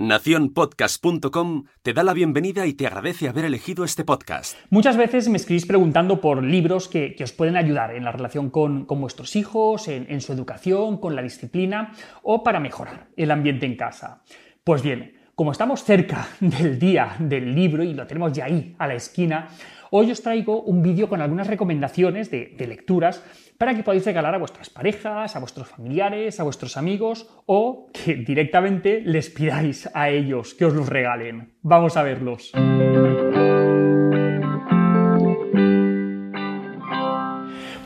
Naciónpodcast.com te da la bienvenida y te agradece haber elegido este podcast. Muchas veces me escribís preguntando por libros que, os pueden ayudar en la relación con, vuestros hijos, en, su educación, con la disciplina o para mejorar el ambiente en casa. Pues bien, como estamos cerca del día del libro y lo tenemos ya ahí, a la esquina, hoy os traigo un vídeo con algunas recomendaciones de lecturas para que podáis regalar a vuestras parejas, a vuestros familiares, a vuestros amigos o que directamente les pidáis a ellos que os los regalen. Vamos a verlos.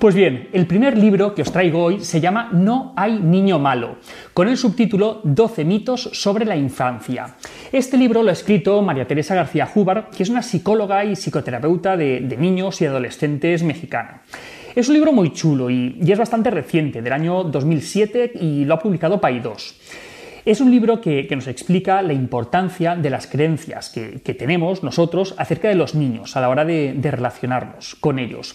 Pues bien, el primer libro que os traigo hoy se llama No hay niño malo, con el subtítulo 12 mitos sobre la infancia. Este libro lo ha escrito María Teresa García Júbar, que es una psicóloga y psicoterapeuta de, niños y adolescentes mexicana. Es un libro muy chulo y, es bastante reciente, del año 2007 y lo ha publicado Paidós. Es un libro que, nos explica la importancia de las creencias que, tenemos nosotros acerca de los niños a la hora de, relacionarnos con ellos.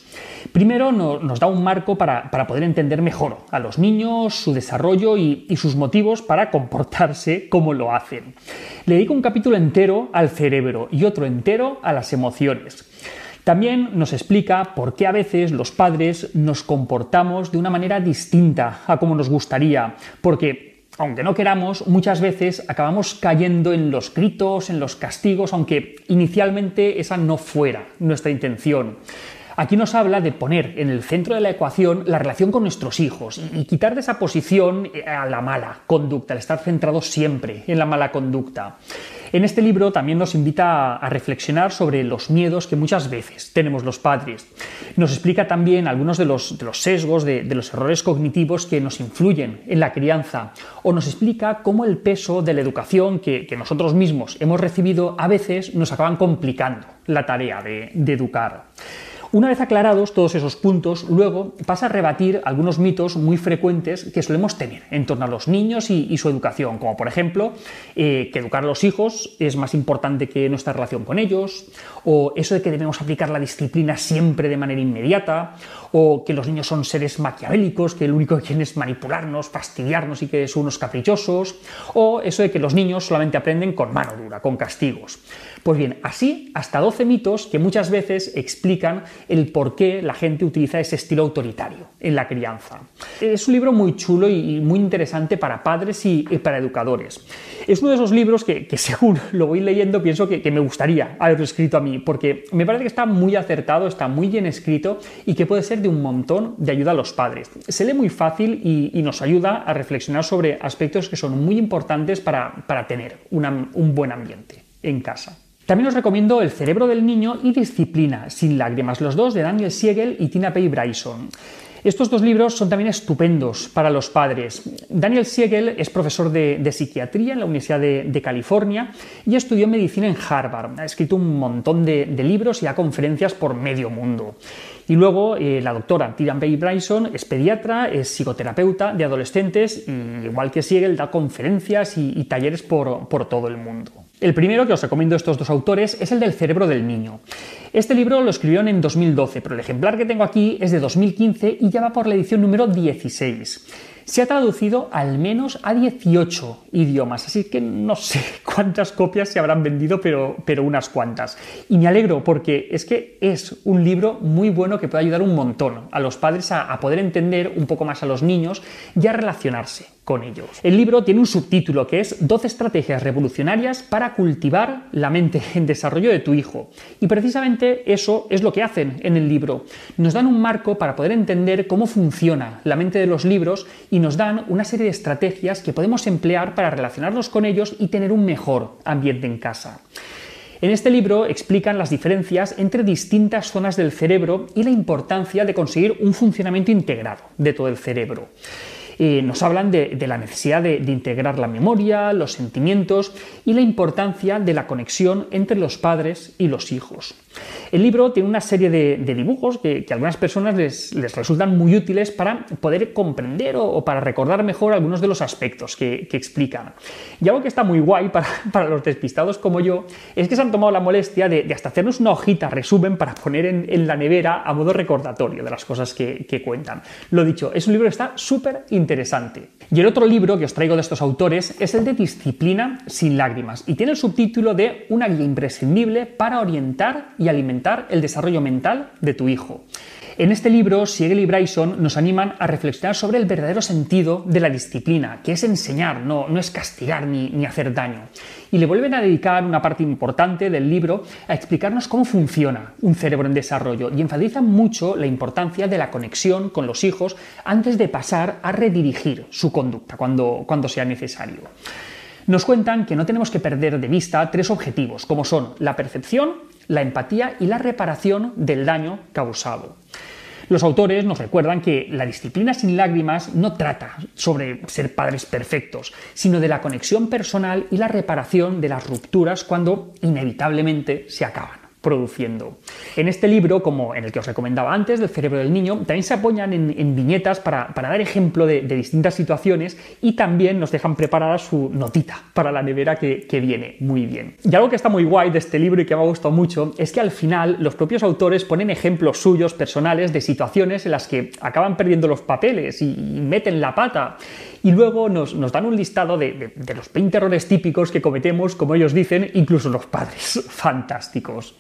Primero nos da un marco para, poder entender mejor a los niños, su desarrollo y, y, sus motivos para comportarse como lo hacen. Le dedico un capítulo entero al cerebro y otro entero a las emociones. También nos explica por qué a veces los padres nos comportamos de una manera distinta a como nos gustaría, porque aunque no queramos, muchas veces acabamos cayendo en los gritos, en los castigos, aunque inicialmente esa no fuera nuestra intención. Aquí nos habla de poner en el centro de la ecuación la relación con nuestros hijos y quitar de esa posición a la mala conducta, el estar centrado siempre en la mala conducta. En este libro también nos invita a reflexionar sobre los miedos que muchas veces tenemos los padres. Nos explica también algunos de los, sesgos, de, los errores cognitivos que nos influyen en la crianza o nos explica cómo el peso de la educación que, nosotros mismos hemos recibido a veces nos acaban complicando la tarea de educar. Una vez aclarados todos esos puntos, luego pasa a rebatir algunos mitos muy frecuentes que solemos tener en torno a los niños y, su educación, como por ejemplo eh, que educar a los hijos es más importante que nuestra relación con ellos, o eso de que debemos aplicar la disciplina siempre de manera inmediata, o que los niños son seres maquiavélicos, que lo único que quieren es manipularnos, fastidiarnos y que son unos caprichosos, o eso de que los niños solamente aprenden con mano dura, con castigos. Pues bien, así hasta 12 mitos que muchas veces explican el por qué la gente utiliza ese estilo autoritario en la crianza. Es un libro muy chulo y muy interesante para padres y para educadores. Es uno de esos libros que, según lo voy leyendo pienso que, me gustaría haberlo escrito a mí, porque me parece que está muy acertado, está muy bien escrito y que puede ser de un montón de ayuda a los padres. Se lee muy fácil y, nos ayuda a reflexionar sobre aspectos que son muy importantes para, tener un buen ambiente en casa. También os recomiendo El cerebro del niño y Disciplina, sin lágrimas, los dos de Daniel Siegel y Tina Pei Bryson. Estos dos libros son también estupendos para los padres. Daniel Siegel es profesor de, psiquiatría en la Universidad de, California y estudió medicina en Harvard. Ha escrito un montón de, libros y da conferencias por medio mundo. Y luego eh, la doctora Tina Pei Bryson es pediatra, es psicoterapeuta de adolescentes y igual que Siegel da conferencias y, talleres por todo el mundo. El primero que os recomiendo estos dos autores es el del cerebro del niño. Este libro lo escribieron en 2012, pero el ejemplar que tengo aquí es de 2015 y ya va por la edición número 16. Se ha traducido al menos a 18 idiomas, así que no sé cuántas copias se habrán vendido, pero, pero unas cuantas. Y me alegro porque es que es un libro muy bueno que puede ayudar un montón a los padres a, a poder entender un poco más a los niños y a relacionarse con. El libro tiene un subtítulo que es 12 estrategias revolucionarias para cultivar la mente en desarrollo de tu hijo. Y precisamente eso es lo que hacen en el libro. Nos dan un marco para poder entender cómo funciona la mente de los libros y nos dan una serie de estrategias que podemos emplear para relacionarnos con ellos y tener un mejor ambiente en casa. En este libro explican las diferencias entre distintas zonas del cerebro y la importancia de conseguir un funcionamiento integrado de todo el cerebro nos hablan de, la necesidad de, integrar la memoria, los sentimientos y la importancia de la conexión entre los padres y los hijos. El libro tiene una serie de, dibujos que, a algunas personas les, resultan muy útiles para poder comprender o, para recordar mejor algunos de los aspectos que, explican. Y algo que está muy guay para, los despistados como yo es que se han tomado la molestia de, hasta hacernos una hojita resumen para poner en, la nevera a modo recordatorio de las cosas que, que cuentan. Lo dicho, es un libro que está súper interesante. Y el otro libro que os traigo de estos autores es el de Disciplina sin lágrimas y tiene el subtítulo de Una guía imprescindible para orientar y alimentar el desarrollo mental de tu hijo. En este libro, Siegel y Bryson nos animan a reflexionar sobre el verdadero sentido de la disciplina, que es enseñar, no, no es castigar ni, hacer daño. Y le vuelven a dedicar una parte importante del libro a explicarnos cómo funciona un cerebro en desarrollo y enfatizan mucho la importancia de la conexión con los hijos antes de pasar a redirigir su conducta cuando, cuando sea necesario. Nos cuentan que no tenemos que perder de vista tres objetivos, como son la percepción, la empatía y la reparación del daño causado. Los autores nos recuerdan que la disciplina sin lágrimas no trata sobre ser padres perfectos, sino de la conexión personal y la reparación de las rupturas cuando inevitablemente se acaban produciendo. En este libro, como en el que os recomendaba antes, del cerebro del niño, también se apoyan en, viñetas para, dar ejemplo de, distintas situaciones y también nos dejan preparada su notita para la nevera que, viene muy bien. Y algo que está muy guay de este libro y que me ha gustado mucho es que al final los propios autores ponen ejemplos suyos personales de situaciones en las que acaban perdiendo los papeles y, meten la pata y luego nos, dan un listado de, los 20 errores típicos que cometemos, como ellos dicen, incluso los padres. Fantásticos.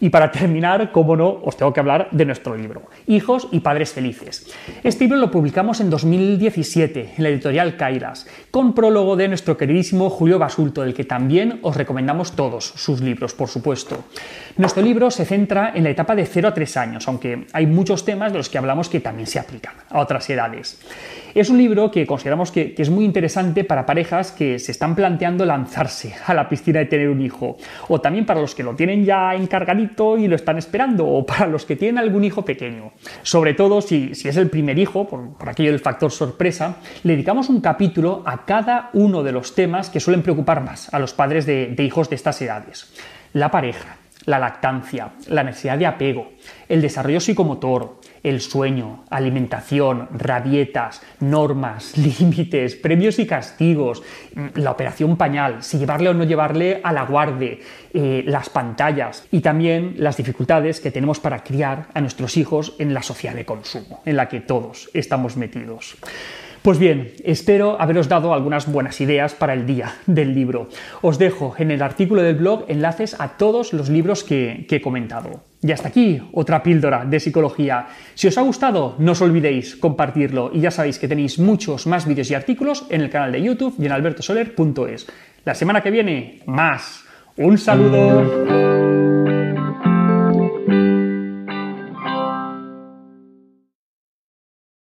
Y para terminar, como no, os tengo que hablar de nuestro libro, Hijos y Padres Felices. Este libro lo publicamos en 2017 en la editorial Kairas, con prólogo de nuestro queridísimo Julio Basulto, del que también os recomendamos todos sus libros, por supuesto. Nuestro libro se centra en la etapa de 0 a 3 años, aunque hay muchos temas de los que hablamos que también se aplican a otras edades. Es un libro que consideramos que, es muy interesante para parejas que se están planteando lanzarse a la piscina de tener un hijo, o también para los que lo tienen ya encargadito y lo están esperando, o para los que tienen algún hijo pequeño. Sobre todo si, es el primer hijo, por, aquello del factor sorpresa, le dedicamos un capítulo a cada uno de los temas que suelen preocupar más a los padres de hijos de estas edades. La pareja, la lactancia, la necesidad de apego, el desarrollo psicomotor, el sueño, alimentación, rabietas, normas, límites, premios y castigos, mm, la operación pañal, si llevarle o no llevarle a la guardia, eh, las pantallas y también las dificultades que tenemos para criar a nuestros hijos en la sociedad de consumo, en la que todos estamos metidos. Pues bien, espero haberos dado algunas buenas ideas para el día del libro. Os dejo en el artículo del blog enlaces a todos los libros que, he comentado. Y hasta aquí otra píldora de psicología. Si os ha gustado, no os olvidéis compartirlo y ya sabéis que tenéis muchos más vídeos y artículos en el canal de YouTube y en albertosoler.es. La semana que viene, más. Un saludo.